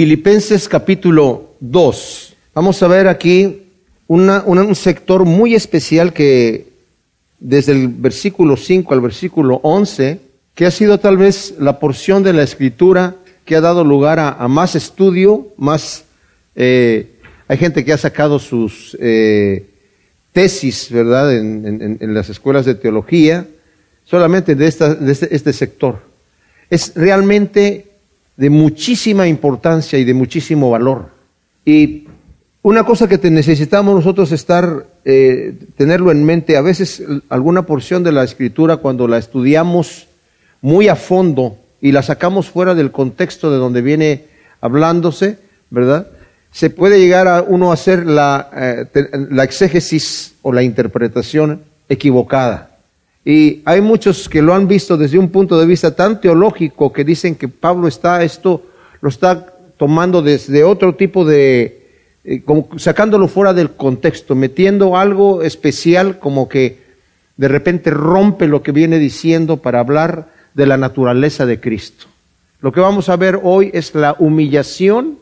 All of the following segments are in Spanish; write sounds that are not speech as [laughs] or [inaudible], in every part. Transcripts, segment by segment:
Filipenses capítulo 2. Vamos a ver aquí un sector muy especial que desde el versículo 5 al versículo 11, que ha sido tal vez la porción de la escritura que ha dado lugar a, más estudio, más... eh, hay gente que ha sacado sus eh, tesis, ¿verdad?, en, en- en las escuelas de teología, solamente de, esta- de este, este sector. Es realmente de muchísima importancia y de muchísimo valor. Y una cosa que necesitamos nosotros estar, eh, tenerlo en mente, a veces alguna porción de la escritura cuando la estudiamos muy a fondo y la sacamos fuera del contexto de donde viene hablándose, ¿verdad? Se puede llegar a uno a hacer la, eh, la exégesis o la interpretación equivocada. Y hay muchos que lo han visto desde un punto de vista tan teológico que dicen que Pablo está esto, lo está tomando desde otro tipo de, eh, como sacándolo fuera del contexto, metiendo algo especial como que de repente rompe lo que viene diciendo para hablar de la naturaleza de Cristo. Lo que vamos a ver hoy es la humillación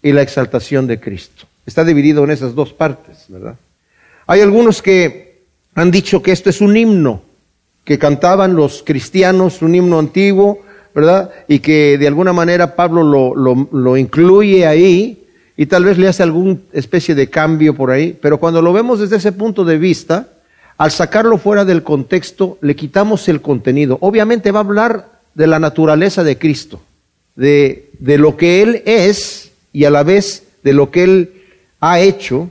y la exaltación de Cristo. Está dividido en esas dos partes, ¿verdad? Hay algunos que han dicho que esto es un himno que cantaban los cristianos, un himno antiguo, ¿verdad? Y que de alguna manera Pablo lo, lo- incluye ahí y tal vez le hace alguna especie de cambio por ahí, pero cuando lo vemos desde ese punto de vista, al sacarlo fuera del contexto, le quitamos el contenido. Obviamente va a hablar de la naturaleza de Cristo, de, de lo que Él es y a la vez de lo que Él ha hecho,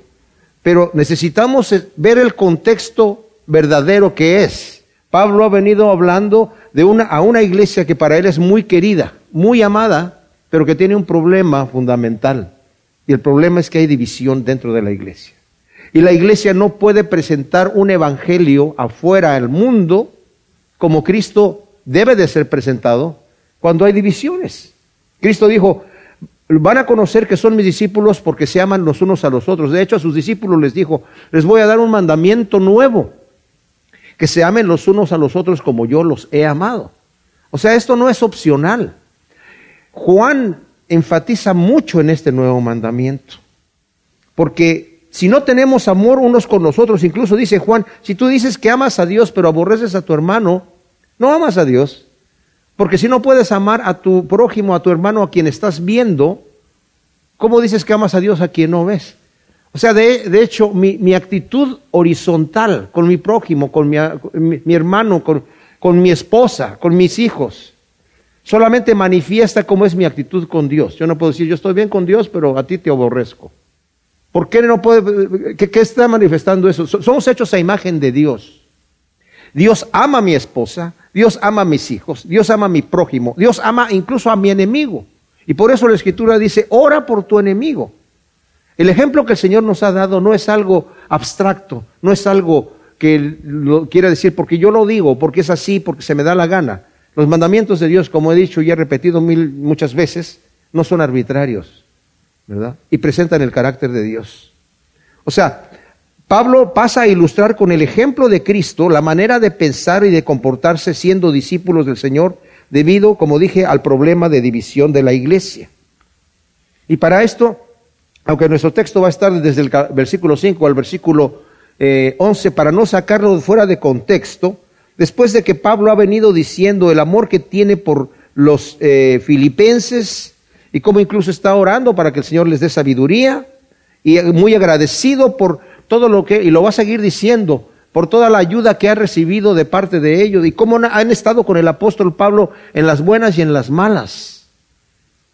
pero necesitamos ver el contexto verdadero que es. Pablo ha venido hablando de una, a una iglesia que para él es muy querida, muy amada, pero que tiene un problema fundamental. Y el problema es que hay división dentro de la iglesia. Y la iglesia no puede presentar un evangelio afuera al mundo como Cristo debe de ser presentado cuando hay divisiones. Cristo dijo, van a conocer que son mis discípulos porque se aman los unos a los otros. De hecho, a sus discípulos les dijo, les voy a dar un mandamiento nuevo, que se amen los unos a los otros como yo los he amado. O sea, esto no es opcional. Juan enfatiza mucho en este nuevo mandamiento, porque si no tenemos amor unos con los otros, incluso dice Juan, si tú dices que amas a Dios pero aborreces a tu hermano, no amas a Dios. Porque si no puedes amar a tu prójimo, a tu hermano, a quien estás viendo, ¿cómo dices que amas a Dios a quien no ves? O sea, de, de hecho, mi, mi actitud horizontal con mi prójimo, con mi, mi- hermano, con, con mi esposa, con mis hijos, solamente manifiesta cómo es mi actitud con Dios. Yo no puedo decir, yo estoy bien con Dios, pero a ti te aborrezco. ¿Por qué no puede, qué, qué está manifestando eso? So- Somos hechos a imagen de Dios. Dios ama a mi esposa, Dios ama a mis hijos, Dios ama a mi prójimo, Dios ama incluso a mi enemigo. Y por eso la escritura dice, ora por tu enemigo. El ejemplo que el Señor nos ha dado no es algo abstracto, no es algo que lo quiera decir porque yo lo digo, porque es así, porque se me da la gana. Los mandamientos de Dios, como he dicho y he repetido mil, muchas veces, no son arbitrarios, ¿verdad? Y presentan el carácter de Dios. O sea, Pablo pasa a ilustrar con el ejemplo de Cristo la manera de pensar y de comportarse siendo discípulos del Señor debido, como dije, al problema de división de la iglesia. Y para esto, aunque nuestro texto va a estar desde el versículo 5 al versículo eh, 11, para no sacarlo fuera de contexto, después de que Pablo ha venido diciendo el amor que tiene por los eh, filipenses y cómo incluso está orando para que el Señor les dé sabiduría y muy agradecido por todo lo que, y lo va a seguir diciendo, por toda la ayuda que ha recibido de parte de ellos y cómo han estado con el apóstol Pablo en las buenas y en las malas.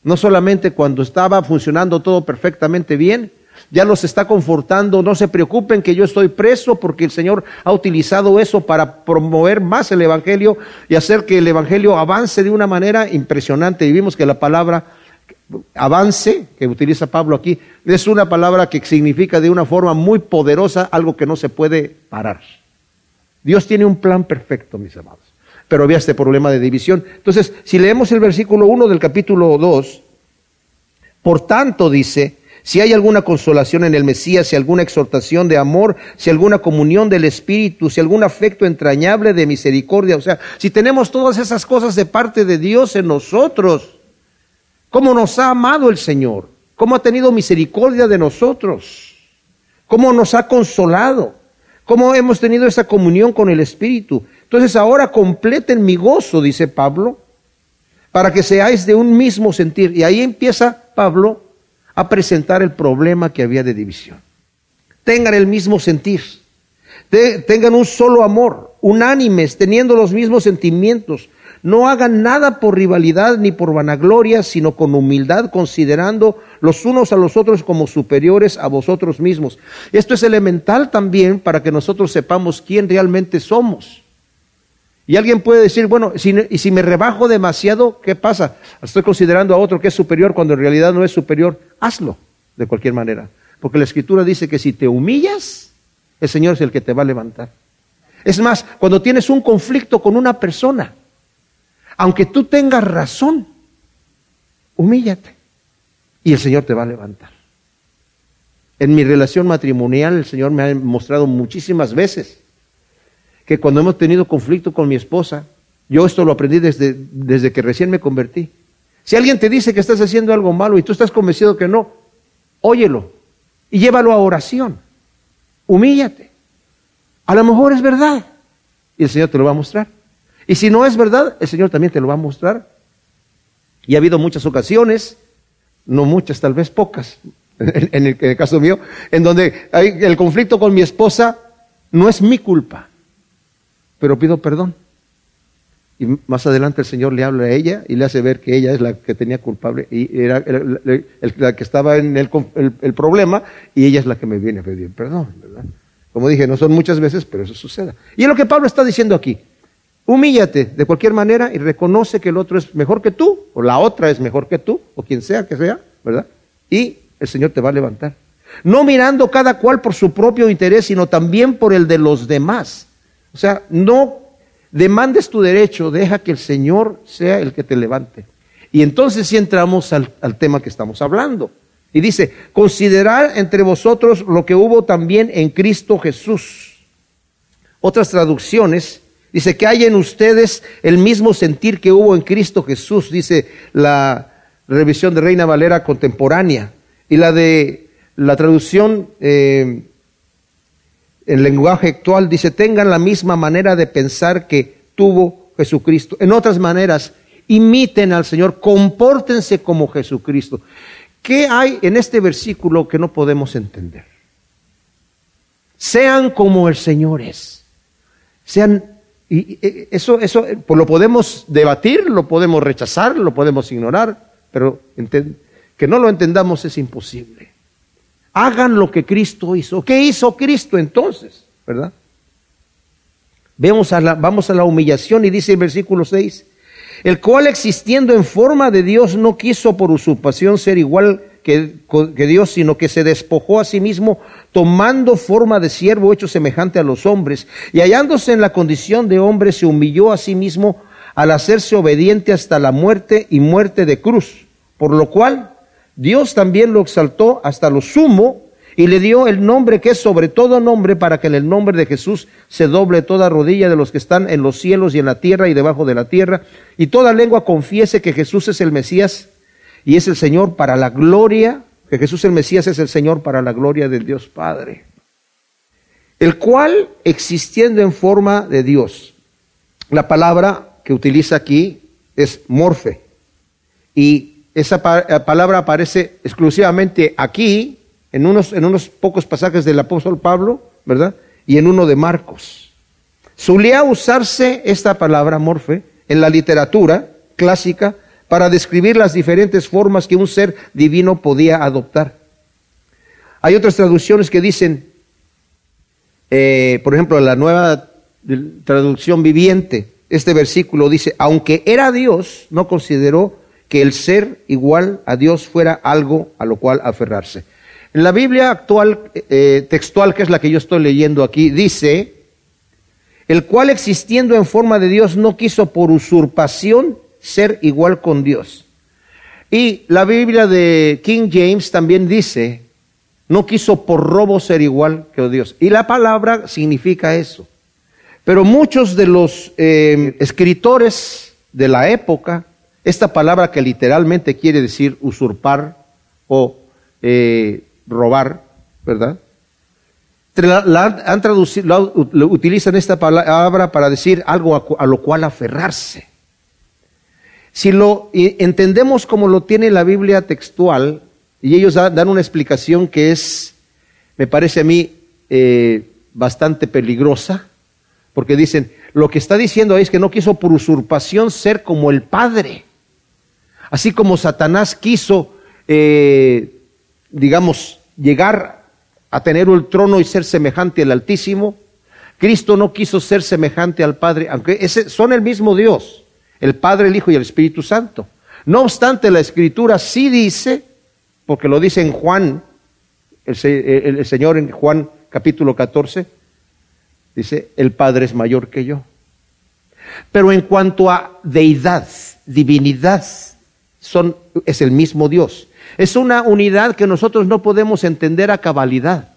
No solamente cuando estaba funcionando todo perfectamente bien, ya los está confortando, no se preocupen que yo estoy preso porque el Señor ha utilizado eso para promover más el Evangelio y hacer que el Evangelio avance de una manera impresionante. Y vimos que la palabra avance, que utiliza Pablo aquí, es una palabra que significa de una forma muy poderosa algo que no se puede parar. Dios tiene un plan perfecto, mis amados. Pero había este problema de división. Entonces, si leemos el versículo 1 del capítulo 2, por tanto dice, si hay alguna consolación en el Mesías, si alguna exhortación de amor, si alguna comunión del Espíritu, si algún afecto entrañable de misericordia, o sea, si tenemos todas esas cosas de parte de Dios en nosotros, cómo nos ha amado el Señor, cómo ha tenido misericordia de nosotros, cómo nos ha consolado, cómo hemos tenido esa comunión con el Espíritu. Entonces ahora completen mi gozo, dice Pablo, para que seáis de un mismo sentir. Y ahí empieza Pablo a presentar el problema que había de división. Tengan el mismo sentir, tengan un solo amor, unánimes, teniendo los mismos sentimientos. No hagan nada por rivalidad ni por vanagloria, sino con humildad, considerando los unos a los otros como superiores a vosotros mismos. Esto es elemental también para que nosotros sepamos quién realmente somos. Y alguien puede decir, bueno, y si me rebajo demasiado, ¿qué pasa? Estoy considerando a otro que es superior cuando en realidad no es superior. Hazlo de cualquier manera. Porque la escritura dice que si te humillas, el Señor es el que te va a levantar. Es más, cuando tienes un conflicto con una persona, aunque tú tengas razón, humíllate y el Señor te va a levantar. En mi relación matrimonial, el Señor me ha mostrado muchísimas veces que cuando hemos tenido conflicto con mi esposa, yo esto lo aprendí desde, desde que recién me convertí. Si alguien te dice que estás haciendo algo malo y tú estás convencido que no, óyelo y llévalo a oración. Humíllate. A lo mejor es verdad y el Señor te lo va a mostrar. Y si no es verdad, el Señor también te lo va a mostrar. Y ha habido muchas ocasiones, no muchas, tal vez pocas, [laughs] en el, caso mío, en donde el conflicto con mi esposa no es mi culpa pero pido perdón. Y más adelante el Señor le habla a ella y le hace ver que ella es la que tenía culpable y era la que estaba en el, problema y ella es la que me viene a pedir perdón, ¿verdad? Como dije, no son muchas veces, pero eso sucede. Y es lo que Pablo está diciendo aquí. Humíllate de cualquier manera y reconoce que el otro es mejor que tú, o la otra es mejor que tú, o quien sea que sea, ¿verdad? Y el Señor te va a levantar. No mirando cada cual por su propio interés, sino también por el de los demás. O sea, no demandes tu derecho, deja que el Señor sea el que te levante. Y entonces sí entramos al, tema que estamos hablando. Y dice, considerad entre vosotros lo que hubo también en Cristo Jesús. Otras traducciones, dice que hay en ustedes el mismo sentir que hubo en Cristo Jesús, dice la revisión de Reina Valera contemporánea. Y la de la traducción eh, el lenguaje actual dice, tengan la misma manera de pensar que tuvo Jesucristo. En otras maneras, imiten al Señor, compórtense como Jesucristo. ¿Qué hay en este versículo que no podemos entender? Sean como el Señor es. Sean, y eso, eso pues lo podemos debatir, lo podemos rechazar, lo podemos ignorar, pero que no lo entendamos es imposible hagan lo que Cristo hizo. ¿Qué hizo Cristo entonces? ¿Verdad? Vemos a la, vamos a la humillación y dice el versículo 6, el cual existiendo en forma de Dios no quiso por usurpación ser igual que, que, Dios, sino que se despojó a sí mismo, tomando forma de siervo hecho semejante a los hombres, y hallándose en la condición de hombre, se humilló a sí mismo al hacerse obediente hasta la muerte y muerte de cruz, por lo cual Dios también lo exaltó hasta lo sumo y le dio el nombre que es sobre todo nombre para que en el nombre de Jesús se doble toda rodilla de los que están en los cielos y en la tierra y debajo de la tierra y toda lengua confiese que Jesús es el Mesías y es el Señor para la gloria, que Jesús el Mesías es el Señor para la gloria del Dios Padre. El cual existiendo en forma de Dios. La palabra que utiliza aquí es morfe y esa eh, palabra aparece exclusivamente aquí, en unos, en unos pocos pasajes del apóstol Pablo, ¿verdad? Y en uno de Marcos. Solía usarse esta palabra morfe en la literatura clásica para describir las diferentes formas que un ser divino podía adoptar. Hay otras traducciones que dicen, eh, por ejemplo, la nueva traducción viviente, este versículo dice, aunque era Dios, no consideró que el ser igual a Dios fuera algo a lo cual aferrarse. En la Biblia actual, eh, textual, que es la que yo estoy leyendo aquí, dice, el cual existiendo en forma de Dios no quiso por usurpación ser igual con Dios. Y la Biblia de King James también dice, no quiso por robo ser igual que Dios. Y la palabra significa eso. Pero muchos de los eh, escritores de la época esta palabra que literalmente quiere decir usurpar o eh, robar, ¿verdad? Han traducido, utilizan esta palabra para decir algo a, lo cual aferrarse. Si lo entendemos como lo tiene la Biblia textual, y ellos dan una explicación que es, me parece a mí, eh, bastante peligrosa, porque dicen, lo que está diciendo es que no quiso por usurpación ser como el Padre. Así como Satanás quiso, eh, digamos, llegar a tener el trono y ser semejante al Altísimo, Cristo no quiso ser semejante al Padre, aunque son el mismo Dios, el Padre, el Hijo y el Espíritu Santo. No obstante, la Escritura sí dice, porque lo dice en Juan, el, el Señor en Juan capítulo 14, dice, el Padre es mayor que yo. Pero en cuanto a deidad, divinidad, son, es el mismo Dios. Es una unidad que nosotros no podemos entender a cabalidad.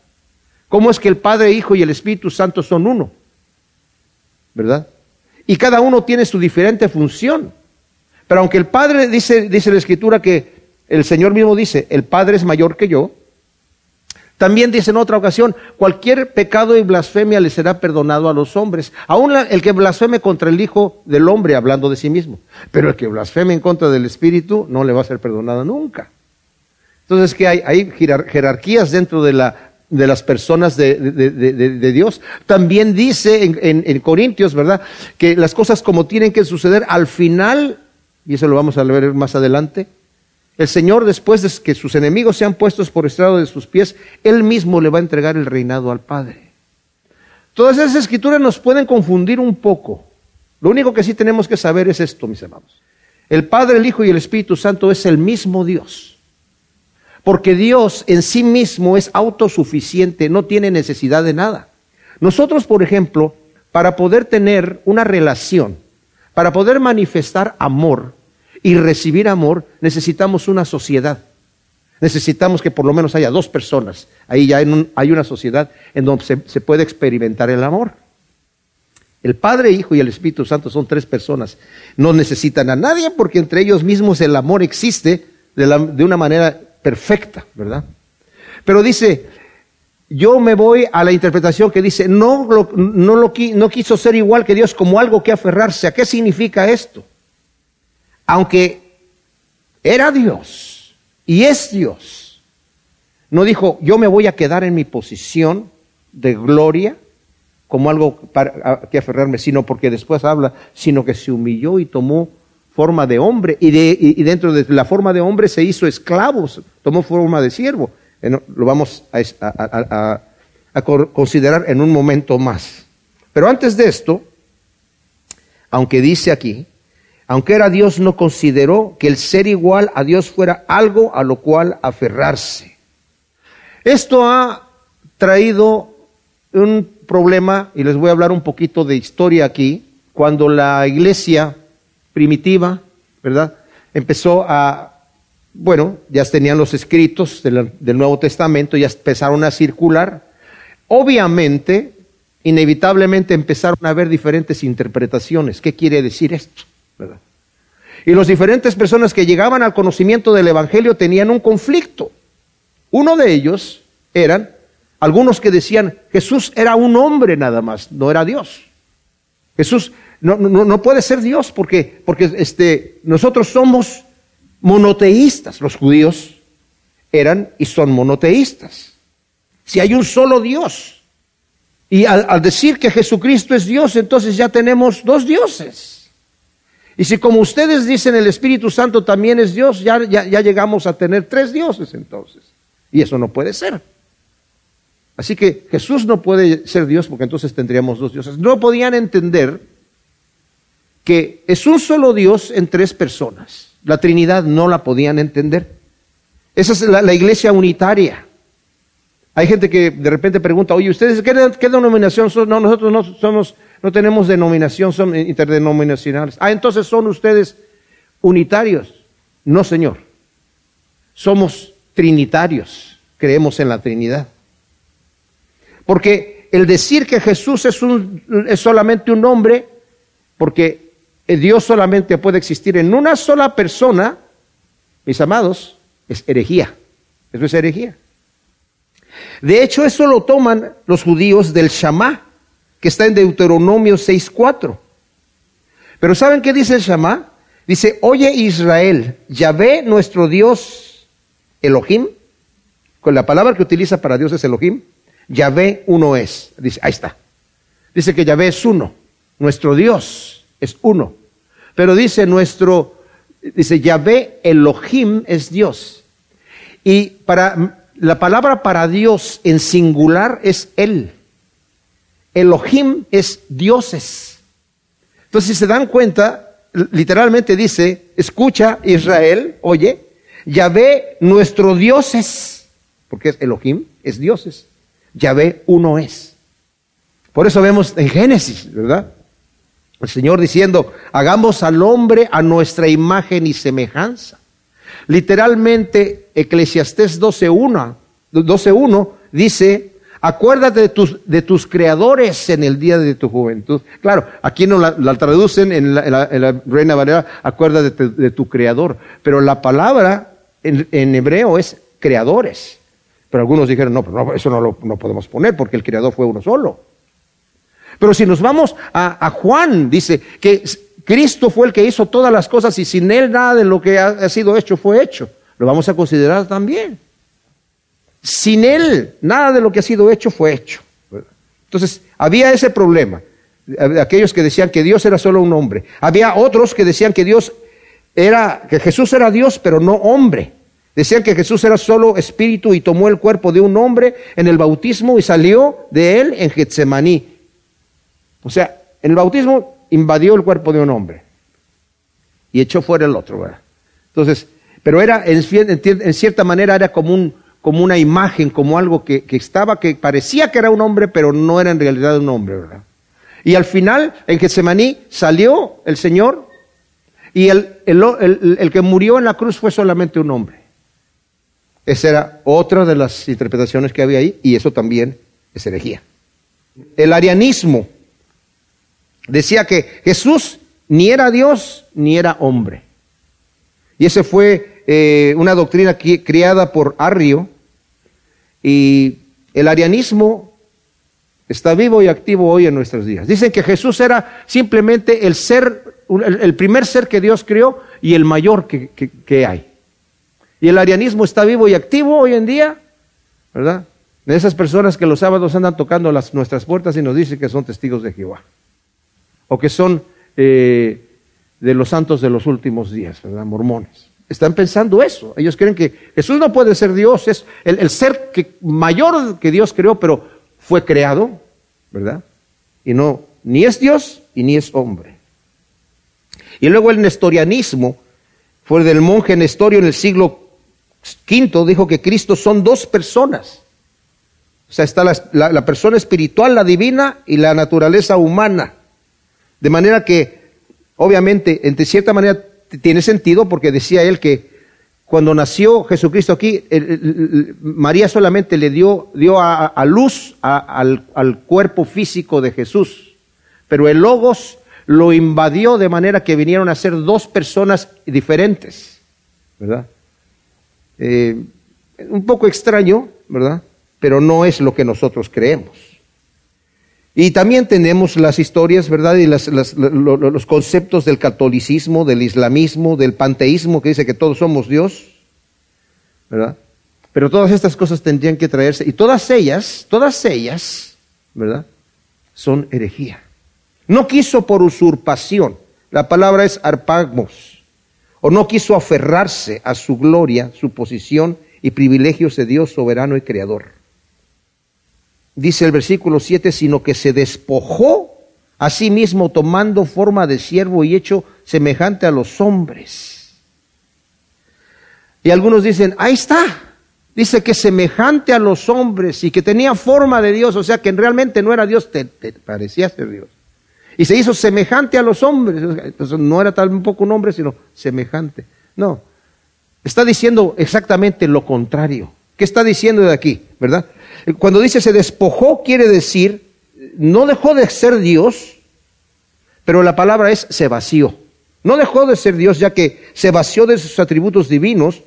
¿Cómo es que el Padre, Hijo y el Espíritu Santo son uno? ¿Verdad? Y cada uno tiene su diferente función. Pero aunque el Padre dice, dice la Escritura que el Señor mismo dice, el Padre es mayor que yo, también dice en otra ocasión, cualquier pecado y blasfemia le será perdonado a los hombres, aun el que blasfeme contra el Hijo del Hombre, hablando de sí mismo. Pero el que blasfeme en contra del Espíritu no le va a ser perdonado nunca. Entonces, que hay? Jerarquías dentro de, la, de las personas de, Dios. También dice en, en Corintios, ¿verdad?, que las cosas como tienen que suceder al final, y eso lo vamos a ver más adelante, el Señor, después de que sus enemigos sean puestos por estrado de sus pies, Él mismo le va a entregar el reinado al Padre. Todas esas escrituras nos pueden confundir un poco. Lo único que sí tenemos que saber es esto, mis hermanos. El Padre, el Hijo y el Espíritu Santo es el mismo Dios. Porque Dios en sí mismo es autosuficiente, no tiene necesidad de nada. Nosotros, por ejemplo, para poder tener una relación, para poder manifestar amor, y recibir amor, necesitamos una sociedad. Necesitamos que por lo menos haya dos personas. Ahí ya hay una sociedad en donde se, puede experimentar el amor. El Padre, Hijo y el Espíritu Santo son tres personas. No necesitan a nadie porque entre ellos mismos el amor existe de, una manera perfecta, ¿verdad? Pero dice, yo me voy a la interpretación que dice, no, no, no quiso ser igual que Dios como algo que aferrarse. ¿A qué significa esto? Aunque era Dios y es Dios, no dijo, yo me voy a quedar en mi posición de gloria como algo para que aferrarme, sino porque después habla, sino que se humilló y tomó forma de hombre y, de, dentro de la forma de hombre se hizo esclavo, tomó forma de siervo. Lo vamos a considerar en un momento más. Pero antes de esto, aunque dice aquí, aunque era Dios, no consideró que el ser igual a Dios fuera algo a lo cual aferrarse. Esto ha traído un problema, y les voy a hablar un poquito de historia aquí, cuando la iglesia primitiva, ¿verdad? Empezó a, bueno, ya tenían los escritos del, del Nuevo Testamento, ya empezaron a circular. Obviamente, inevitablemente empezaron a haber diferentes interpretaciones. ¿Qué quiere decir esto? Y las diferentes personas que llegaban al conocimiento del Evangelio tenían un conflicto. Uno de ellos eran algunos que decían, Jesús era un hombre nada más, no era Dios. Jesús no, no, puede ser Dios porque, porque este, nosotros somos monoteístas. Los judíos eran y son monoteístas. Si hay un solo Dios, y al decir que Jesucristo es Dios, entonces ya tenemos dos dioses. Y si como ustedes dicen el Espíritu Santo también es Dios, ya, ya, llegamos a tener tres dioses entonces. Y eso no puede ser. Así que Jesús no puede ser Dios porque entonces tendríamos dos dioses. No podían entender que es un solo Dios en tres personas. La Trinidad no la podían entender. Esa es la, iglesia unitaria. Hay gente que de repente pregunta, oye, ¿ustedes qué, qué denominación son? No, nosotros no somos no tenemos denominación, son interdenominacionales. Ah, entonces son ustedes unitarios. No, Señor. Somos trinitarios. Creemos en la Trinidad. Porque el decir que Jesús es, un, es solamente un hombre, porque Dios solamente puede existir en una sola persona, mis amados, es herejía. Eso es herejía. De hecho, eso lo toman los judíos del Shama, que está en Deuteronomio 6.4. Pero ¿saben qué dice el? Dice, oye Israel, Yahvé nuestro Dios, Elohim, con la palabra que utiliza para Dios es Elohim, Yahvé uno es. Dice, ahí está. Dice que Yahvé es uno, nuestro Dios es uno. Pero dice nuestro, dice Yahvé Elohim es Dios. Y para la palabra para Dios en singular es Él. Elohim es dioses. Entonces, si se dan cuenta, literalmente dice, escucha Israel, oye, Yahvé nuestro dioses, porque es Elohim, es dioses. Yahvé uno es. Por eso vemos en Génesis, ¿verdad? El Señor diciendo, hagamos al hombre a nuestra imagen y semejanza. Literalmente, Eclesiastés 12.1 12, dice, acuérdate de tus, de tus, creadores en el día de tu juventud. Claro, aquí no la, traducen en la, Reina Valera, acuérdate de, tu creador. Pero la palabra en, hebreo es creadores. Pero algunos dijeron, no, pero eso no lo no podemos poner porque el creador fue uno solo. Pero si nos vamos a, Juan, dice que Cristo fue el que hizo todas las cosas y sin Él nada de lo que ha, sido hecho fue hecho. Lo vamos a considerar también. Sin Él nada de lo que ha sido hecho fue hecho. Entonces, había ese problema. Aquellos que decían que Dios era solo un hombre. Había otros que decían que Dios era, que Jesús era Dios, pero no hombre. Decían que Jesús era solo espíritu y tomó el cuerpo de un hombre en el bautismo y salió de él en Getsemaní. O sea, en el bautismo invadió el cuerpo de un hombre y echó fuera el otro. Entonces, pero era, en, cierta manera, era como, un, como una imagen, como algo que, estaba, que parecía que era un hombre, pero no era en realidad un hombre, ¿verdad? Y al final, en Getsemaní, salió el Señor y el, el que murió en la cruz fue solamente un hombre. Esa era otra de las interpretaciones que había ahí y eso también es herejía. El arianismo Decía que Jesús ni era Dios ni era hombre. Y esa fue eh, una doctrina criada por Arrio. Y el arianismo está vivo y activo hoy en nuestros días. Dicen que Jesús era simplemente el ser, el primer ser que Dios creó y el mayor que, hay. Y el arianismo está vivo y activo hoy en día, ¿verdad? De esas personas que los sábados andan tocando las, nuestras puertas y nos dicen que son testigos de Jehová o que son eh, de los santos de los últimos días, ¿verdad? Mormones. Están pensando eso. Ellos creen que Jesús no puede ser Dios, es el, ser que, mayor que Dios creó, pero fue creado, ¿verdad? Y no, ni es Dios y ni es hombre. Y luego el nestorianismo, fue del monje Nestorio en el siglo V, dijo que Cristo son dos personas. O sea, está la persona espiritual, la divina, y la naturaleza humana. De manera que, obviamente, en cierta manera tiene sentido porque decía él que cuando nació Jesucristo aquí, María solamente le dio, dio a, luz al, cuerpo físico de Jesús, pero el Logos lo invadió de manera que vinieron a ser dos personas diferentes, ¿verdad? Eh, un poco extraño, ¿verdad? Pero no es lo que nosotros creemos. Y también tenemos las historias, ¿verdad? Y los conceptos del catolicismo, del islamismo, del panteísmo, que dice que todos somos Dios, ¿verdad? Pero todas estas cosas tendrían que traerse, y todas ellas, todas ellas, ¿verdad? Son herejía. No quiso por usurpación, la palabra es arpagmos, o no quiso aferrarse a su gloria, su posición y privilegios de Dios soberano y creador dice el versículo 7, sino que se despojó a sí mismo tomando forma de siervo y hecho semejante a los hombres. Y algunos dicen, ahí está, dice que semejante a los hombres y que tenía forma de Dios, o sea que realmente no era Dios, te, parecía ser Dios. Y se hizo semejante a los hombres, entonces no era tampoco un hombre, sino semejante. No, está diciendo exactamente lo contrario. ¿Qué está diciendo de aquí? ¿Verdad? Cuando dice se despojó, quiere decir, no dejó de ser Dios, pero la palabra es se vació. No dejó de ser Dios ya que se vació de sus atributos divinos.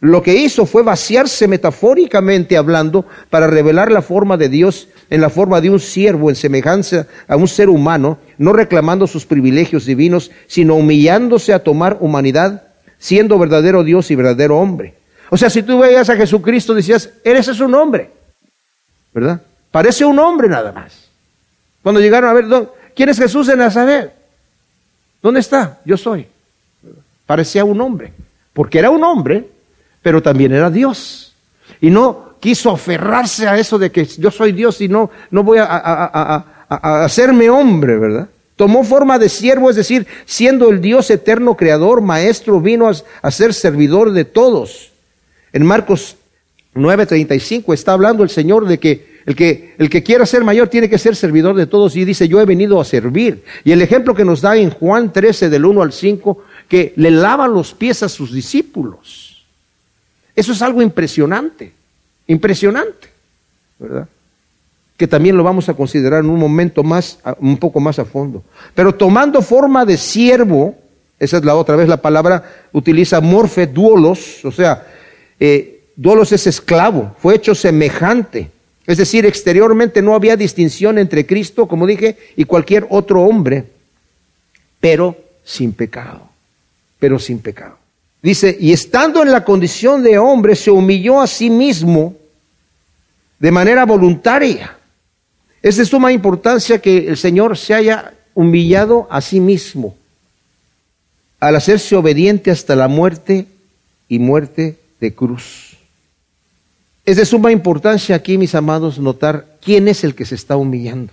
Lo que hizo fue vaciarse metafóricamente hablando para revelar la forma de Dios en la forma de un siervo en semejanza a un ser humano, no reclamando sus privilegios divinos, sino humillándose a tomar humanidad, siendo verdadero Dios y verdadero hombre. O sea, si tú veías a Jesucristo, decías, eres es un hombre, ¿verdad? Parece un hombre nada más. Cuando llegaron a ver, ¿quién es Jesús de Nazaret? ¿Dónde está? Yo soy. Parecía un hombre, porque era un hombre, pero también era Dios. Y no quiso aferrarse a eso de que yo soy Dios y no, no voy a, a hacerme hombre, ¿verdad? Tomó forma de siervo, es decir, siendo el Dios eterno creador, maestro, vino a, ser servidor de todos. En Marcos 9:35 está hablando el Señor de que el, que quiera ser mayor tiene que ser servidor de todos y dice, yo he venido a servir. Y el ejemplo que nos da en Juan 13 del 1 al 5, que le lava los pies a sus discípulos. Eso es algo impresionante, impresionante, ¿verdad? que también lo vamos a considerar en un momento más, un poco más a fondo. Pero tomando forma de siervo, esa es la otra vez la palabra, utiliza morfe duolos, o sea, eh, es esclavo, fue hecho semejante. Es decir, exteriormente no había distinción entre Cristo, como dije, y cualquier otro hombre, pero sin pecado, pero sin pecado. Dice, y estando en la condición de hombre, se humilló a sí mismo de manera voluntaria es de suma importancia que el Señor se haya humillado a sí mismo al hacerse obediente hasta la muerte y muerte de cruz. Es de suma importancia aquí, mis amados, notar quién es el que se está humillando.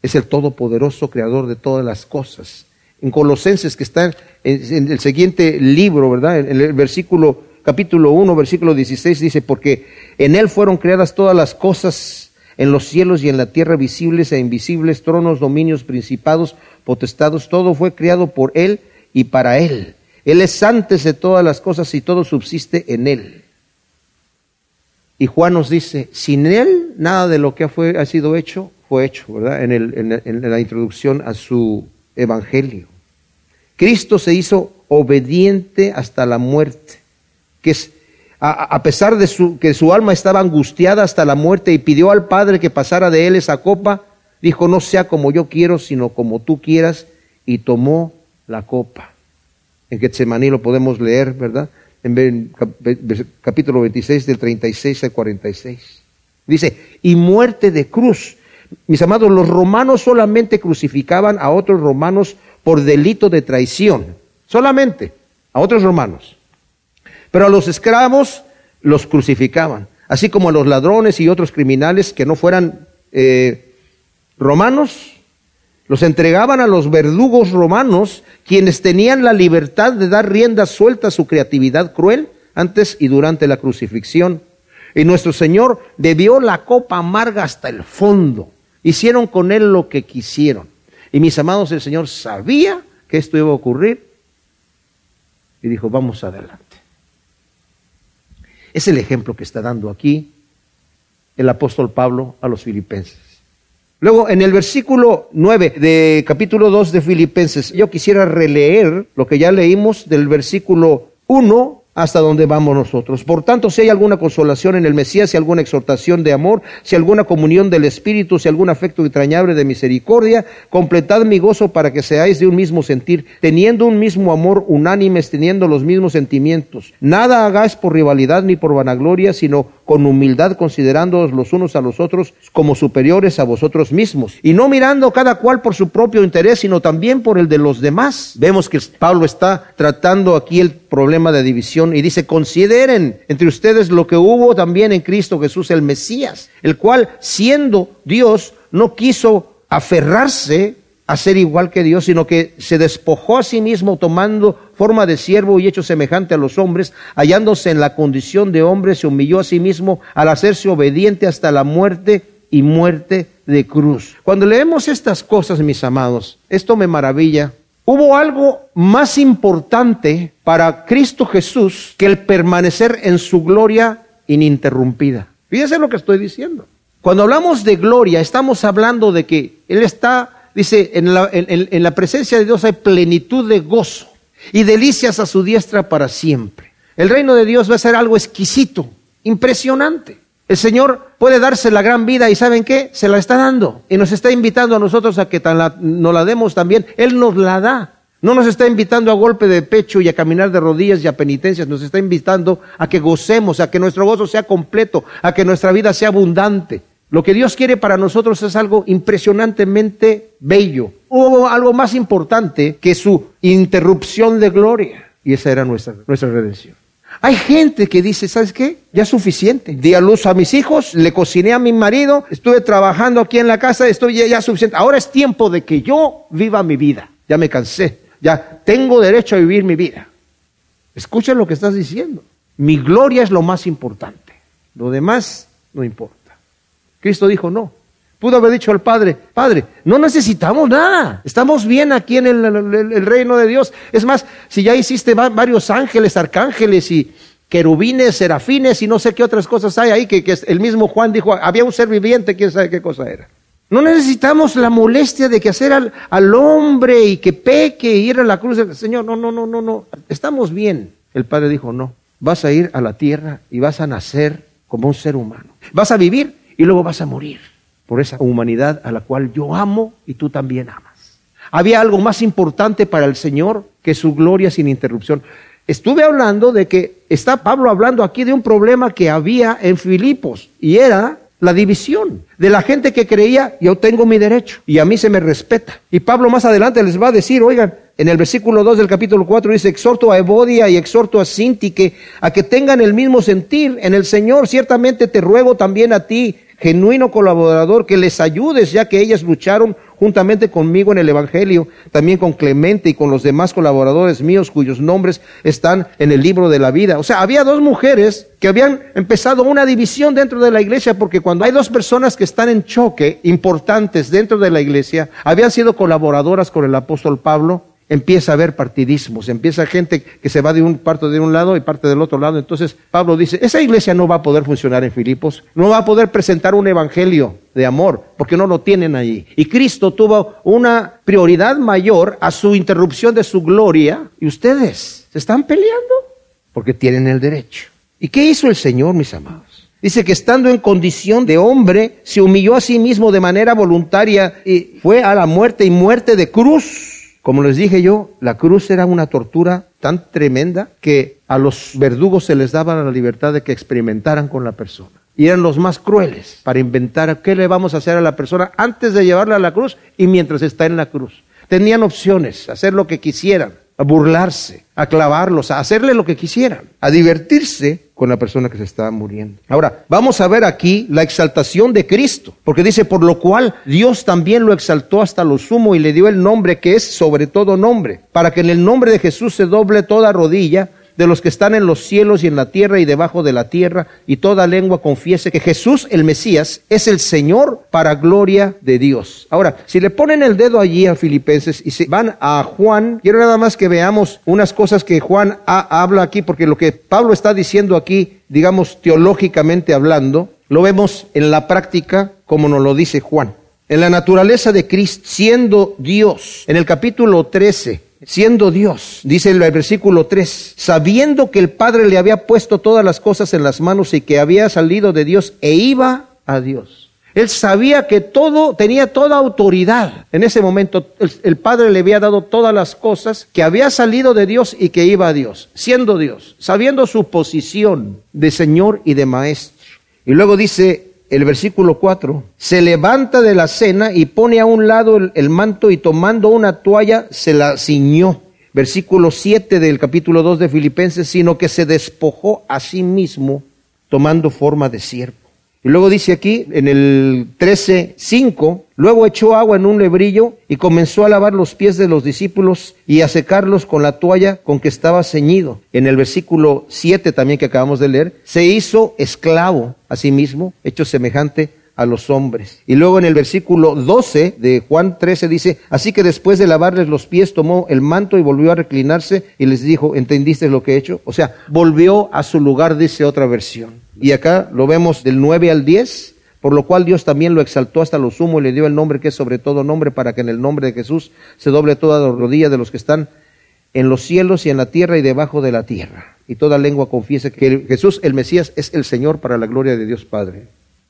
Es el Todopoderoso Creador de todas las cosas. En Colosenses, que está en el siguiente libro, ¿verdad? En el versículo, capítulo 1, versículo 16, dice, porque en Él fueron creadas todas las cosas en los cielos y en la tierra, visibles e invisibles, tronos, dominios, principados, potestados, todo fue creado por Él y para Él. Él es antes de todas las cosas y todo subsiste en Él. Y Juan nos dice, sin Él nada de lo que ha sido hecho fue hecho, ¿verdad? En la introducción a su Evangelio. Cristo se hizo obediente hasta la muerte, que es a, pesar de su, que su alma estaba angustiada hasta la muerte y pidió al Padre que pasara de él esa copa, dijo, no sea como yo quiero, sino como tú quieras, y tomó la copa. En Getsemaní lo podemos leer, ¿verdad? En capítulo 26 del 36 al 46. Dice, y muerte de cruz. Mis amados, los romanos solamente crucificaban a otros romanos por delito de traición. Solamente a otros romanos. Pero a los esclavos los crucificaban, así como a los ladrones y otros criminales que no fueran eh, romanos, los entregaban a los verdugos romanos, quienes tenían la libertad de dar rienda suelta a su creatividad cruel antes y durante la crucifixión. Y nuestro Señor bebió la copa amarga hasta el fondo. Hicieron con él lo que quisieron. Y mis amados, el Señor sabía que esto iba a ocurrir y dijo, vamos adelante. Es el ejemplo que está dando aquí el apóstol Pablo a los filipenses. Luego, en el versículo 9 de capítulo 2 de Filipenses, yo quisiera releer lo que ya leímos del versículo 1 hasta donde vamos nosotros. Por tanto, si hay alguna consolación en el Mesías, si alguna exhortación de amor, si alguna comunión del Espíritu, si algún afecto entrañable de misericordia, completad mi gozo para que seáis de un mismo sentir, teniendo un mismo amor, unánimes, teniendo los mismos sentimientos. Nada hagáis por rivalidad ni por vanagloria, sino con humildad considerándoos los unos a los otros como superiores a vosotros mismos, y no mirando cada cual por su propio interés, sino también por el de los demás. Vemos que Pablo está tratando aquí el problema de división y dice, consideren entre ustedes lo que hubo también en Cristo Jesús el Mesías, el cual siendo Dios no quiso aferrarse a ser igual que Dios, sino que se despojó a sí mismo tomando forma de siervo y hecho semejante a los hombres, hallándose en la condición de hombre, se humilló a sí mismo al hacerse obediente hasta la muerte y muerte de cruz. Cuando leemos estas cosas, mis amados, esto me maravilla. Hubo algo más importante para Cristo Jesús que el permanecer en su gloria ininterrumpida. Fíjense lo que estoy diciendo. Cuando hablamos de gloria, estamos hablando de que Él está dice, en la, en la presencia de Dios hay plenitud de gozo y delicias a su diestra para siempre. El reino de Dios va a ser algo exquisito, impresionante. El Señor puede darse la gran vida y ¿saben qué? Se la está dando y nos está invitando a nosotros a que nos la demos también. Él nos la da. No nos está invitando a golpe de pecho y a caminar de rodillas y a penitencias, nos está invitando a que gocemos, a que nuestro gozo sea completo, a que nuestra vida sea abundante. Lo que Dios quiere para nosotros es algo impresionantemente bello. Hubo algo más importante que su interrupción de gloria. Y esa era nuestra, nuestra redención. Hay gente que dice, ¿sabes qué? Ya es suficiente. Di a luz a mis hijos, le cociné a mi marido, estuve trabajando aquí en la casa, estoy ya, ya suficiente. Ahora es tiempo de que yo viva mi vida. Ya me cansé. Ya tengo derecho a vivir mi vida. Escucha lo que estás diciendo. Mi gloria es lo más importante. Lo demás no importa. Cristo dijo, no. Pudo haber dicho al Padre, Padre, no necesitamos nada. Estamos bien aquí en el, reino de Dios. Es más, si ya hiciste varios ángeles, arcángeles y querubines, serafines y no sé qué otras cosas hay ahí, que, el mismo Juan dijo, había un ser viviente, quién sabe qué cosa era. No necesitamos la molestia de que hacer al, al hombre y que peque y ir a la cruz del Señor. No, no, no, no, no. Estamos bien. El Padre dijo, no. Vas a ir a la tierra y vas a nacer como un ser humano. Vas a vivir y luego vas a morir por esa humanidad a la cual yo amo y tú también amas. Había algo más importante para el Señor que su gloria sin interrupción. Estuve hablando de que está Pablo hablando aquí de un problema que había en Filipos y era la división de la gente que creía, yo tengo mi derecho y a mí se me respeta. Y Pablo más adelante les va a decir, oigan, en el versículo 2 del capítulo 4 dice, exhorto a Evodia y exhorto a Sintique a que tengan el mismo sentir en el Señor. Ciertamente te ruego también a ti, genuino colaborador, que les ayudes, ya que ellas lucharon juntamente conmigo en el Evangelio, también con Clemente y con los demás colaboradores míos cuyos nombres están en el libro de la vida. O sea, había dos mujeres que habían empezado una división dentro de la iglesia, porque cuando hay dos personas que están en choque importantes dentro de la iglesia, habían sido colaboradoras con el apóstol Pablo, empieza a haber partidismos, empieza gente que se va de un parte de un lado y parte del otro lado. Entonces Pablo dice, esa iglesia no va a poder funcionar en Filipos, no va a poder presentar un evangelio de amor, porque no lo tienen allí. Y Cristo tuvo una prioridad mayor a su interrupción de su gloria, y ustedes se están peleando porque tienen el derecho. ¿Y qué hizo el Señor, mis amados? Dice que estando en condición de hombre, se humilló a sí mismo de manera voluntaria y fue a la muerte y muerte de cruz como les dije yo, la cruz era una tortura tan tremenda que a los verdugos se les daba la libertad de que experimentaran con la persona. Y eran los más crueles para inventar qué le vamos a hacer a la persona antes de llevarla a la cruz y mientras está en la cruz. Tenían opciones, hacer lo que quisieran a burlarse, a clavarlos, a hacerle lo que quisieran, a divertirse con la persona que se estaba muriendo. Ahora, vamos a ver aquí la exaltación de Cristo, porque dice, por lo cual Dios también lo exaltó hasta lo sumo y le dio el nombre que es sobre todo nombre, para que en el nombre de Jesús se doble toda rodilla de los que están en los cielos y en la tierra y debajo de la tierra, y toda lengua confiese que Jesús el Mesías es el Señor para gloria de Dios. Ahora, si le ponen el dedo allí a Filipenses y se van a Juan, quiero nada más que veamos unas cosas que Juan habla aquí, porque lo que Pablo está diciendo aquí, digamos teológicamente hablando, lo vemos en la práctica como nos lo dice Juan. En la naturaleza de Cristo, siendo Dios, en el capítulo 13, siendo Dios, dice el versículo 3, sabiendo que el Padre le había puesto todas las cosas en las manos y que había salido de Dios e iba a Dios. Él sabía que todo, tenía toda autoridad. En ese momento el, Padre le había dado todas las cosas, que había salido de Dios y que iba a Dios, siendo Dios, sabiendo su posición de Señor y de Maestro. Y luego dice, el versículo 4, se levanta de la cena y pone a un lado el, manto y tomando una toalla se la ciñó. Versículo 7 del capítulo 2 de Filipenses, sino que se despojó a sí mismo tomando forma de siervo. Y luego dice aquí en el 13:5, luego echó agua en un lebrillo y comenzó a lavar los pies de los discípulos y a secarlos con la toalla con que estaba ceñido. En el versículo 7 también que acabamos de leer, se hizo esclavo a sí mismo, hecho semejante a los hombres. Y luego en el versículo 12 de Juan 13 dice, así que después de lavarles los pies tomó el manto y volvió a reclinarse y les dijo, ¿entendiste lo que he hecho? O sea, volvió a su lugar, dice otra versión. Y acá lo vemos del 9 al 10, por lo cual Dios también lo exaltó hasta lo sumo y le dio el nombre que es sobre todo nombre, para que en el nombre de Jesús se doble toda la rodilla de los que están en los cielos y en la tierra y debajo de la tierra. Y toda lengua confiese que Jesús, el Mesías, es el Señor para la gloria de Dios Padre.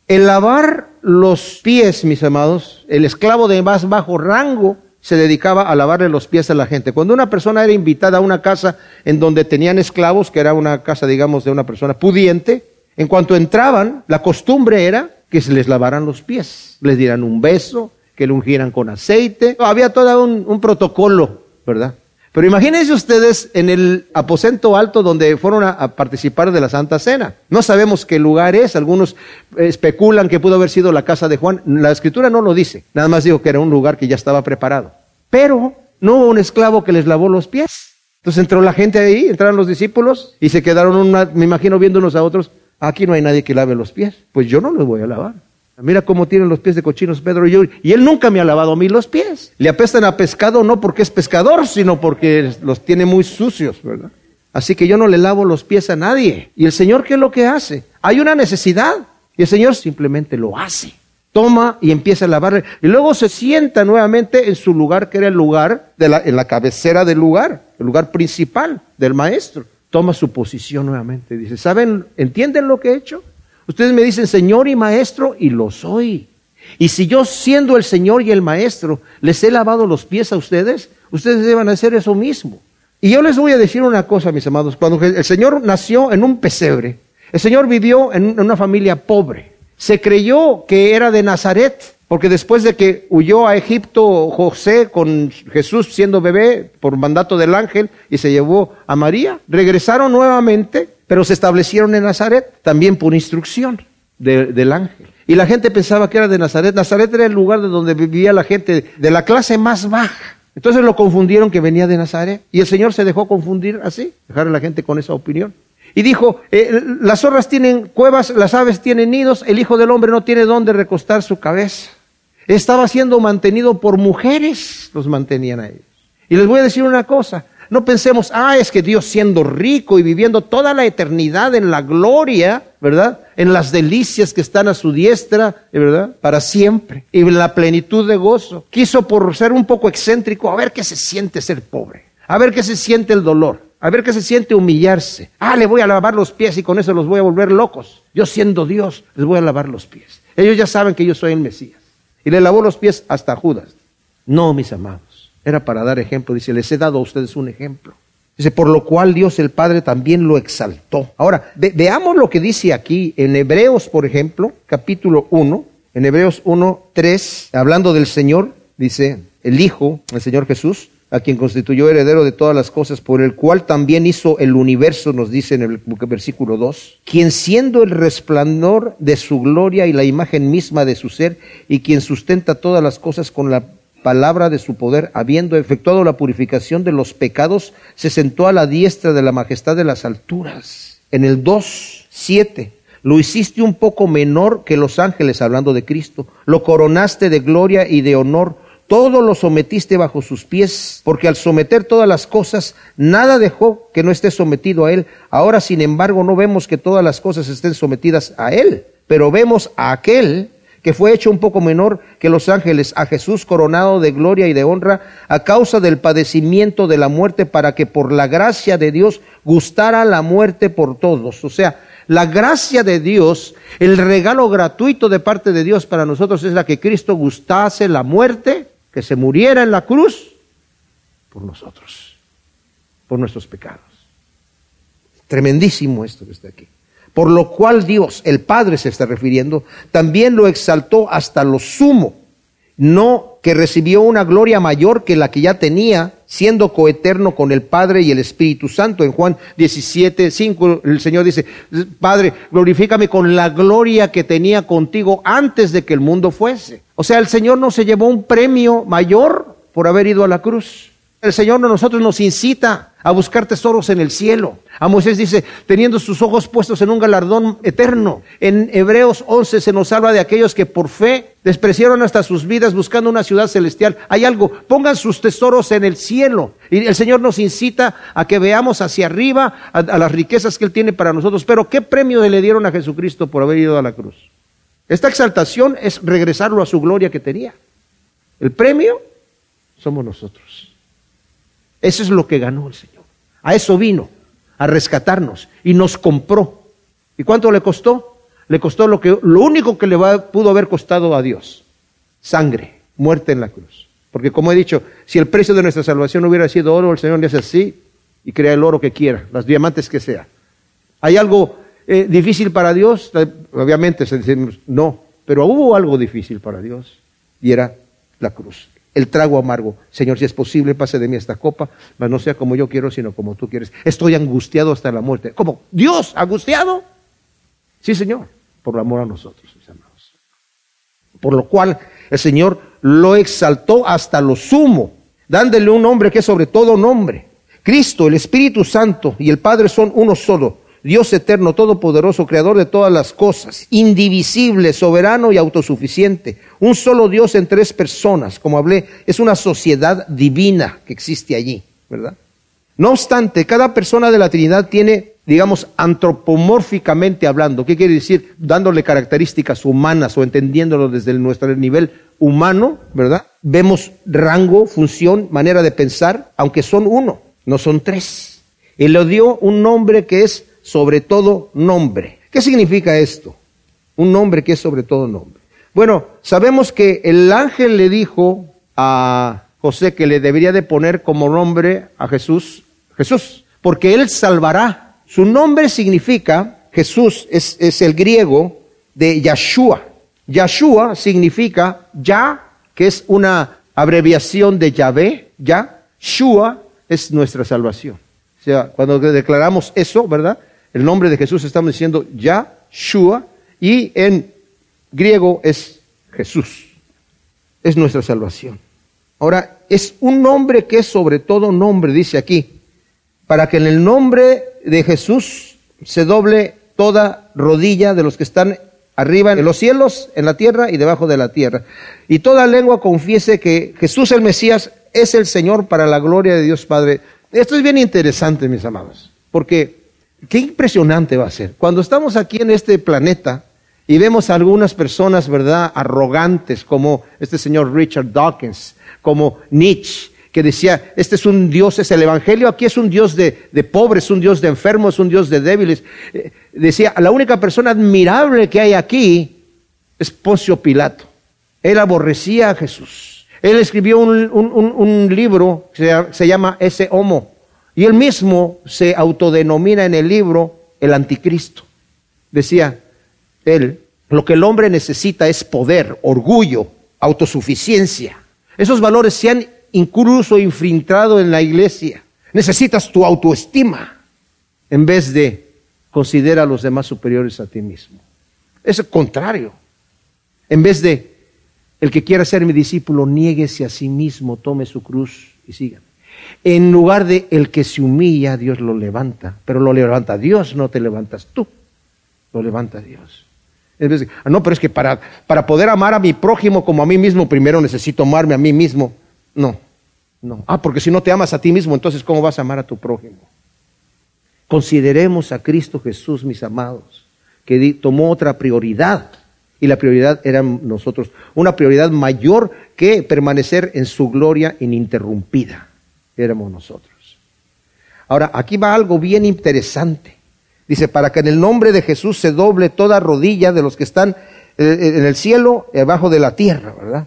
El lavar los pies, mis amados, el esclavo de más bajo rango se dedicaba a lavarle los pies a la gente. Cuando una persona era invitada a una casa en donde tenían esclavos, que era una casa, digamos, de una persona pudiente, en cuanto entraban, la costumbre era que se les lavaran los pies, les dieran un beso, que le ungieran con aceite. Había todo un, protocolo, ¿verdad? Pero imagínense ustedes en el aposento alto donde fueron a, participar de la Santa Cena. No sabemos qué lugar es, algunos especulan que pudo haber sido la casa de Juan. La escritura no lo dice, nada más dijo que era un lugar que ya estaba preparado. Pero no hubo un esclavo que les lavó los pies. Entonces entró la gente ahí, entraron los discípulos y se quedaron, me imagino, viendo unos a otros. Aquí no hay nadie que lave los pies. Pues yo no los voy a lavar. Mira cómo tienen los pies de cochinos Pedro y yo. Y él nunca me ha lavado a mí los pies. Le apestan a pescado no porque es pescador, sino porque los tiene muy sucios, ¿verdad? Así que yo no le lavo los pies a nadie. ¿Y el Señor qué es lo que hace? Hay una necesidad. Y el Señor simplemente lo hace. Toma y empieza a lavarle. Y luego se sienta nuevamente en su lugar, que era el lugar, de en la cabecera del lugar, el lugar principal del maestro toma su posición nuevamente. Dice, ¿saben? ¿Entienden lo que he hecho? Ustedes me dicen Señor y Maestro y lo soy. Y si yo siendo el Señor y el Maestro les he lavado los pies a ustedes, ustedes deben hacer eso mismo. Y yo les voy a decir una cosa, mis amados. Cuando el Señor nació en un pesebre, el Señor vivió en una familia pobre. Se creyó que era de Nazaret, porque después de que huyó a Egipto José con Jesús siendo bebé por mandato del ángel y se llevó a María, regresaron nuevamente, pero se establecieron en Nazaret también por instrucción del ángel. Y la gente pensaba que era de Nazaret. Nazaret era el lugar de donde vivía la gente de la clase más baja. Entonces lo confundieron que venía de Nazaret. Y el Señor se dejó confundir así, dejar a la gente con esa opinión. Y dijo, eh, las zorras tienen cuevas, las aves tienen nidos, el Hijo del Hombre no tiene dónde recostar su cabeza. Estaba siendo mantenido por mujeres, los mantenían a ellos. Y les voy a decir una cosa, no pensemos, ah, es que Dios siendo rico y viviendo toda la eternidad en la gloria, ¿verdad? En las delicias que están a su diestra, ¿verdad? Para siempre. Y en la plenitud de gozo. Quiso por ser un poco excéntrico, a ver qué se siente ser pobre. A ver qué se siente el dolor. A ver qué se siente humillarse. Ah, le voy a lavar los pies y con eso los voy a volver locos. Yo siendo Dios, les voy a lavar los pies. Ellos ya saben que yo soy el Mesías. Y le lavó los pies hasta Judas. No, mis amados, era para dar ejemplo. Dice, les he dado a ustedes un ejemplo. Dice, por lo cual Dios el Padre también lo exaltó. Ahora, veamos lo que dice aquí en Hebreos, por ejemplo, capítulo 1, en Hebreos 1, 3, hablando del Señor, dice, el Hijo, el Señor Jesús, a quien constituyó heredero de todas las cosas, por el cual también hizo el universo, nos dice en el versículo 2, quien siendo el resplandor de su gloria y la imagen misma de su ser, y quien sustenta todas las cosas con la palabra de su poder, habiendo efectuado la purificación de los pecados, se sentó a la diestra de la majestad de las alturas. En el 2, 7, lo hiciste un poco menor que los ángeles, hablando de Cristo, lo coronaste de gloria y de honor, todo lo sometiste bajo sus pies, porque al someter todas las cosas, nada dejó que no esté sometido a Él. Ahora, sin embargo, no vemos que todas las cosas estén sometidas a Él, pero vemos a aquel que fue hecho un poco menor que los ángeles, a Jesús coronado de gloria y de honra a causa del padecimiento de la muerte, para que por la gracia de Dios gustara la muerte por todos. O sea, la gracia de Dios, el regalo gratuito de parte de Dios para nosotros es la que Cristo gustase la muerte que se muriera en la cruz por nosotros, por nuestros pecados. Tremendísimo esto que está aquí. Por lo cual Dios, el Padre se está refiriendo, también lo exaltó hasta lo sumo, no que recibió una gloria mayor que la que ya tenía, siendo coeterno con el Padre y el Espíritu Santo. En Juan 17, 5, el Señor dice, Padre, glorifícame con la gloria que tenía contigo antes de que el mundo fuese. O sea, el Señor no se llevó un premio mayor por haber ido a la cruz. El Señor a nosotros nos incita a buscar tesoros en el cielo. A Moisés dice, teniendo sus ojos puestos en un galardón eterno. En Hebreos 11 se nos habla de aquellos que por fe despreciaron hasta sus vidas buscando una ciudad celestial. Hay algo, pongan sus tesoros en el cielo. Y el Señor nos incita a que veamos hacia arriba a, las riquezas que Él tiene para nosotros. Pero ¿qué premio le dieron a Jesucristo por haber ido a la cruz? Esta exaltación es regresarlo a su gloria que tenía. El premio somos nosotros. Eso es lo que ganó el Señor. A eso vino, a rescatarnos y nos compró. ¿Y cuánto le costó? Le costó lo, que, lo único que le pudo haber costado a Dios, sangre, muerte en la cruz. Porque como he dicho, si el precio de nuestra salvación hubiera sido oro, el Señor le hace así y crea el oro que quiera, los diamantes que sea. ¿Hay algo eh, difícil para Dios? Obviamente no, pero hubo algo difícil para Dios y era la cruz el trago amargo. Señor, si es posible, pase de mí esta copa, mas no sea como yo quiero, sino como tú quieres. Estoy angustiado hasta la muerte. ¿Cómo? ¿Dios angustiado? Sí, Señor, por amor a nosotros, mis amados. Por lo cual el Señor lo exaltó hasta lo sumo, dándole un nombre que es sobre todo nombre. Cristo, el Espíritu Santo y el Padre son uno solo. Dios eterno, todopoderoso, creador de todas las cosas, indivisible, soberano y autosuficiente. Un solo Dios en tres personas, como hablé, es una sociedad divina que existe allí, ¿verdad? No obstante, cada persona de la Trinidad tiene, digamos, antropomórficamente hablando, ¿qué quiere decir? Dándole características humanas o entendiéndolo desde nuestro nivel humano, ¿verdad? Vemos rango, función, manera de pensar, aunque son uno, no son tres. Y le dio un nombre que es sobre todo nombre. ¿Qué significa esto? Un nombre que es sobre todo nombre. Bueno, sabemos que el ángel le dijo a José que le debería de poner como nombre a Jesús, Jesús, porque él salvará. Su nombre significa, Jesús es, es el griego de Yahshua. Yahshua significa ya, que es una abreviación de Yahvé, ya, Shua es nuestra salvación. O sea, cuando declaramos eso, ¿verdad? El nombre de Jesús estamos diciendo Yahshua y en griego es Jesús. Es nuestra salvación. Ahora, es un nombre que es sobre todo nombre, dice aquí, para que en el nombre de Jesús se doble toda rodilla de los que están arriba en los cielos, en la tierra y debajo de la tierra. Y toda lengua confiese que Jesús el Mesías es el Señor para la gloria de Dios Padre. Esto es bien interesante, mis amados, porque Qué impresionante va a ser. Cuando estamos aquí en este planeta y vemos a algunas personas, ¿verdad?, arrogantes, como este señor Richard Dawkins, como Nietzsche, que decía, este es un Dios, es el Evangelio, aquí es un Dios de, pobres, un Dios de enfermos, un Dios de débiles. Eh, decía, la única persona admirable que hay aquí es Poncio Pilato. Él aborrecía a Jesús. Él escribió un, libro que se llama Ese Homo, y él mismo se autodenomina en el libro el anticristo. Decía él, lo que el hombre necesita es poder, orgullo, autosuficiencia. Esos valores se han incluso infiltrado en la iglesia. Necesitas tu autoestima en vez de considerar a los demás superiores a ti mismo. Es el contrario. En vez de el que quiera ser mi discípulo, niéguese a sí mismo, tome su cruz y sígame. En lugar de el que se humilla, Dios lo levanta. Pero lo levanta Dios, no te levantas tú. Lo levanta Dios. Es ah, no, pero es que para, para poder amar a mi prójimo como a mí mismo, primero necesito amarme a mí mismo. No, no. Ah, porque si no te amas a ti mismo, entonces ¿cómo vas a amar a tu prójimo? Consideremos a Cristo Jesús, mis amados, que tomó otra prioridad. Y la prioridad era nosotros, una prioridad mayor que permanecer en su gloria ininterrumpida éramos nosotros. Ahora, aquí va algo bien interesante. Dice, para que en el nombre de Jesús se doble toda rodilla de los que están eh, en el cielo y abajo de la tierra, ¿verdad?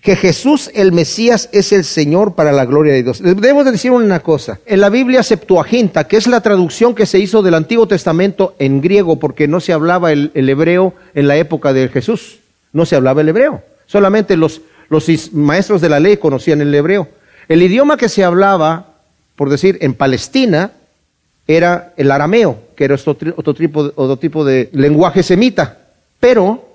Que Jesús el Mesías es el Señor para la gloria de Dios. Debo decir una cosa. En la Biblia Septuaginta, que es la traducción que se hizo del Antiguo Testamento en griego, porque no se hablaba el, hebreo en la época de Jesús. No se hablaba el hebreo. Solamente los maestros de la ley conocían el hebreo. El idioma que se hablaba, por decir, en Palestina, era el arameo, que era otro, tipo, otro tipo de lenguaje semita, pero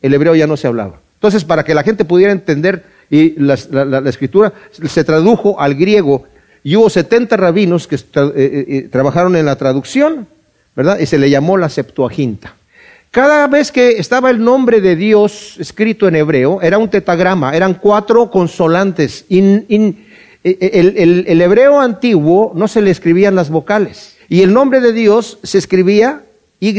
el hebreo ya no se hablaba. Entonces, para que la gente pudiera entender y la, escritura, se tradujo al griego y hubo 70 rabinos que eh, eh, eh, trabajaron en la traducción, ¿verdad? Y se le llamó la Septuaginta. Cada vez que estaba el nombre de Dios escrito en hebreo, era un tetagrama, eran cuatro consonantes. E, e, el, hebreo antiguo no se le escribían las vocales. Y el nombre de Dios se escribía Y,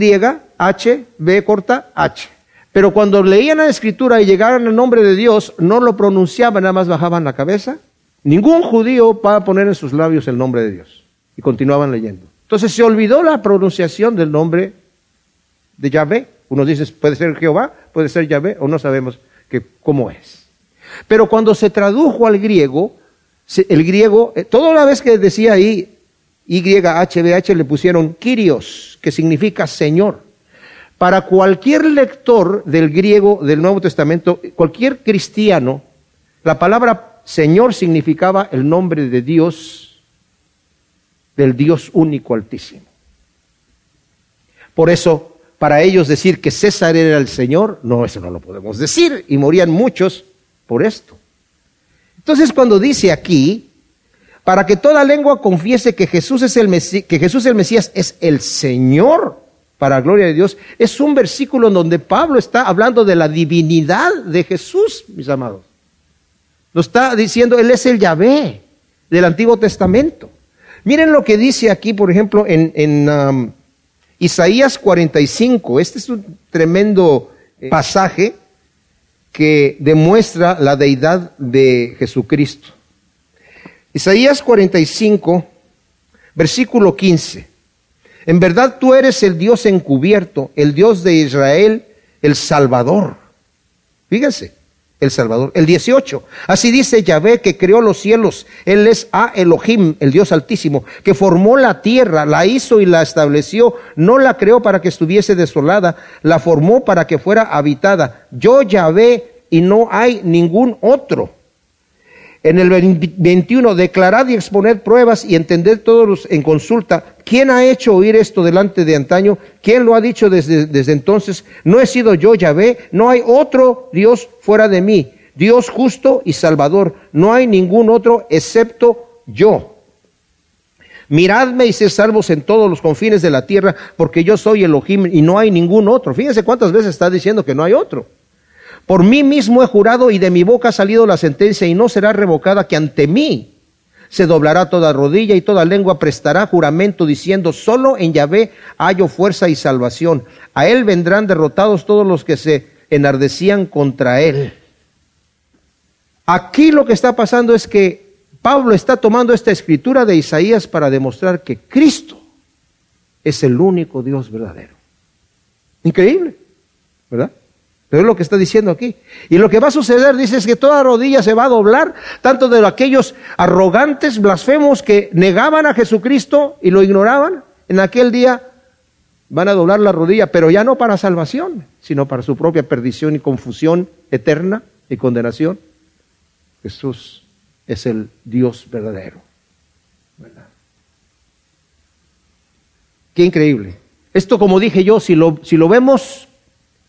H, B corta, H. Pero cuando leían la escritura y llegaran al nombre de Dios, no lo pronunciaban, nada más bajaban la cabeza. Ningún judío va a poner en sus labios el nombre de Dios. Y continuaban leyendo. Entonces se olvidó la pronunciación del nombre de Yahvé. Uno dice, puede ser Jehová, puede ser Yahvé, o no sabemos que, cómo es. Pero cuando se tradujo al griego, el griego, eh, toda la vez que decía ahí YHBH le pusieron Kyrios, que significa Señor. Para cualquier lector del griego del Nuevo Testamento, cualquier cristiano, la palabra Señor significaba el nombre de Dios, del Dios único altísimo. Por eso, para ellos decir que César era el Señor, no, eso no lo podemos decir, y morían muchos por esto. Entonces, cuando dice aquí, para que toda lengua confiese que Jesús es el Mesías, que Jesús el Mesías es el Señor, para la gloria de Dios, es un versículo en donde Pablo está hablando de la divinidad de Jesús, mis amados. Lo está diciendo, Él es el Yahvé del Antiguo Testamento. Miren lo que dice aquí, por ejemplo, en, um, Isaías 45. Este es un tremendo eh, pasaje que demuestra la deidad de Jesucristo. Isaías 45, versículo 15. En verdad tú eres el Dios encubierto, el Dios de Israel, el Salvador. Fíjense, el Salvador. El 18. Así dice Yahvé que creó los cielos. Él es A Elohim, el Dios Altísimo, que formó la tierra, la hizo y la estableció. No la creó para que estuviese desolada, la formó para que fuera habitada. Yo Yahvé y no hay ningún otro. En el 21, declarad y exponer pruebas y entender todos en consulta. ¿Quién ha hecho oír esto delante de antaño? ¿Quién lo ha dicho desde, entonces? No he sido yo, Yahvé, no hay otro Dios fuera de mí. Dios justo y salvador. No hay ningún otro excepto yo. Miradme y sed salvos en todos los confines de la tierra, porque yo soy Elohim y no hay ningún otro. Fíjense cuántas veces está diciendo que no hay otro. Por mí mismo he jurado y de mi boca ha salido la sentencia y no será revocada que ante mí se doblará toda rodilla y toda lengua prestará juramento diciendo, solo en Yahvé hallo fuerza y salvación. A él vendrán derrotados todos los que se enardecían contra él. Aquí lo que está pasando es que Pablo está tomando esta escritura de Isaías para demostrar que Cristo es el único Dios verdadero. Increíble, ¿verdad? Pero es lo que está diciendo aquí. Y lo que va a suceder, dice, es que toda rodilla se va a doblar, tanto de aquellos arrogantes, blasfemos que negaban a Jesucristo y lo ignoraban. En aquel día van a doblar la rodilla, pero ya no para salvación, sino para su propia perdición y confusión eterna y condenación. Jesús es el Dios verdadero. Qué increíble. Esto, como dije yo, si lo, si lo vemos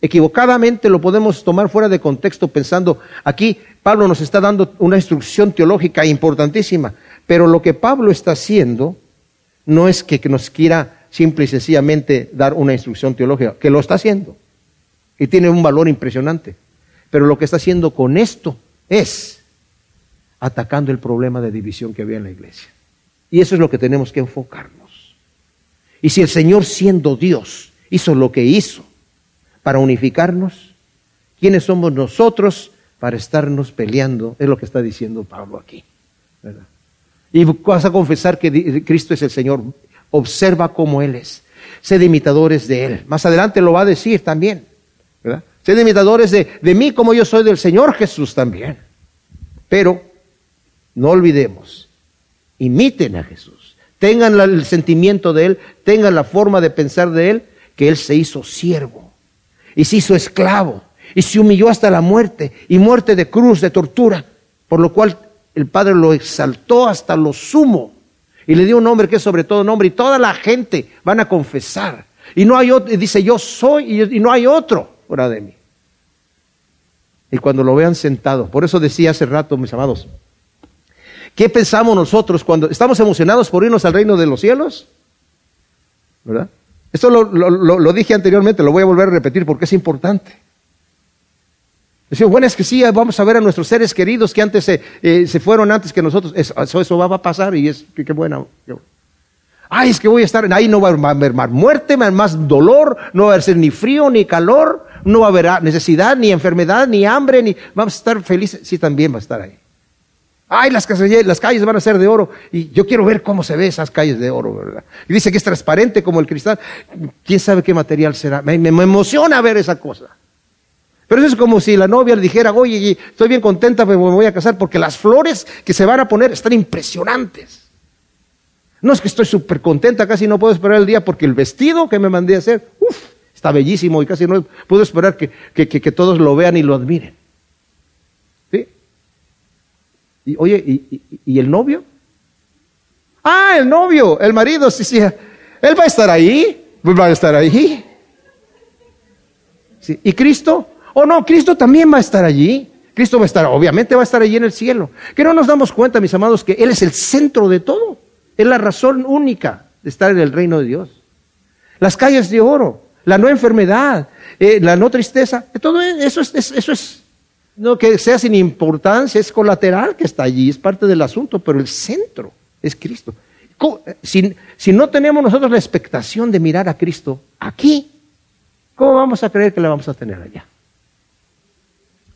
equivocadamente lo podemos tomar fuera de contexto pensando, aquí Pablo nos está dando una instrucción teológica importantísima, pero lo que Pablo está haciendo no es que nos quiera simple y sencillamente dar una instrucción teológica, que lo está haciendo y tiene un valor impresionante, pero lo que está haciendo con esto es atacando el problema de división que había en la iglesia. Y eso es lo que tenemos que enfocarnos. Y si el Señor siendo Dios hizo lo que hizo, para unificarnos? ¿Quiénes somos nosotros para estarnos peleando? Es lo que está diciendo Pablo aquí. Y vas a confesar que Cristo es el Señor. Observa cómo Él es. Sed imitadores de Él. Más adelante lo va a decir también. Sed imitadores de, de mí como yo soy del Señor Jesús también. Pero no olvidemos, imiten a Jesús. Tengan el sentimiento de Él, tengan la forma de pensar de Él, que Él se hizo siervo y se hizo esclavo y se humilló hasta la muerte y muerte de cruz, de tortura, por lo cual el Padre lo exaltó hasta lo sumo y le dio un nombre que es sobre todo nombre y toda la gente van a confesar. Y no hay otro, dice yo soy y no hay otro fuera de mí. Y cuando lo vean sentado, por eso decía hace rato, mis amados, ¿qué pensamos nosotros cuando estamos emocionados por irnos al reino de los cielos? ¿Verdad? Esto lo, dije anteriormente, lo voy a volver a repetir porque es importante. Decimos, bueno, es que sí, vamos a ver a nuestros seres queridos que antes se, eh, fueron antes que nosotros. Eso, eso, va a pasar y es que, bueno. Ay, es que voy a estar, ahí no va a haber más muerte, más dolor, no va a ser ni frío ni calor, no va a haber necesidad, ni enfermedad, ni hambre, ni vamos a estar felices. Sí, también va a estar ahí. Ay, las calles, van a ser de oro. Y yo quiero ver cómo se ve esas calles de oro, ¿verdad? Y dice que es transparente como el cristal. ¿Quién sabe qué material será? Me, emociona ver esa cosa. Pero eso es como si la novia le dijera, oye, estoy bien contenta, me voy a casar porque las flores que se van a poner están impresionantes. No es que estoy súper contenta, casi no puedo esperar el día porque el vestido que me mandé a hacer, uff, está bellísimo y casi no puedo esperar que, todos lo vean y lo admiren. ¿Sí? Y oye, ¿y, ¿y, el novio? Ah, el novio, el marido, sí, sí. Él va a estar ahí, pues va a estar ahí. ¿Y Cristo? Oh, no, Cristo también va a estar allí. Cristo va a estar, obviamente va a estar allí en el cielo. Que no nos damos cuenta, mis amados, que Él es el centro de todo. Es la razón única de estar en el reino de Dios. Las calles de oro, la no enfermedad, eh, la no tristeza, todo eso es, eso es, no que sea sin importancia, es colateral que está allí, es parte del asunto, pero el centro es Cristo. Si, si no tenemos nosotros la expectación de mirar a Cristo aquí, ¿cómo vamos a creer que la vamos a tener allá?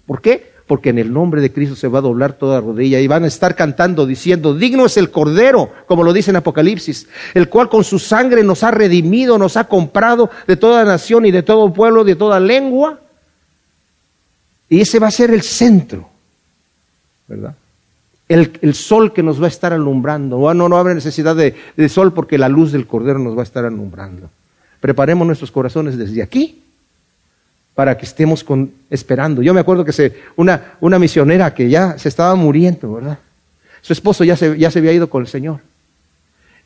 ¿Por qué? porque en el nombre de Cristo se va a doblar toda rodilla y van a estar cantando diciendo, digno es el Cordero, como lo dice en Apocalipsis, el cual con su sangre nos ha redimido, nos ha comprado de toda nación y de todo pueblo, de toda lengua. Y ese va a ser el centro, ¿verdad? El, sol que nos va a estar alumbrando. No, no habrá necesidad de, sol porque la luz del Cordero nos va a estar alumbrando. Preparemos nuestros corazones desde aquí para que estemos esperando. Yo me acuerdo que una misionera que ya se estaba muriendo, ¿verdad? Su esposo ya se, ya se había ido con el Señor.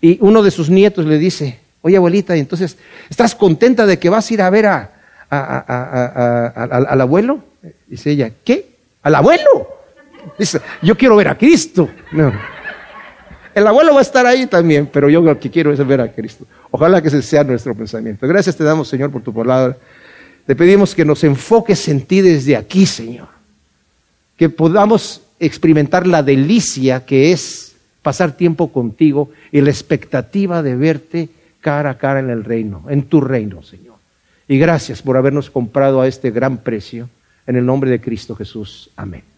Y uno de sus nietos le dice, oye abuelita, entonces, ¿estás contenta de que vas a ir a ver a, al abuelo? Dice ella, ¿qué? ¿Al abuelo? Dice, yo quiero ver a Cristo. No. El abuelo va a estar ahí también, pero yo lo que quiero es ver a Cristo. Ojalá que ese sea nuestro pensamiento. Gracias te damos, Señor, por tu palabra. Te pedimos que nos enfoques en ti desde aquí, Señor. Que podamos experimentar la delicia que es pasar tiempo contigo y la expectativa de verte cara a cara en el reino, en tu reino, Señor. Y gracias por habernos comprado a este gran precio. En el nombre de Cristo Jesús. Amén.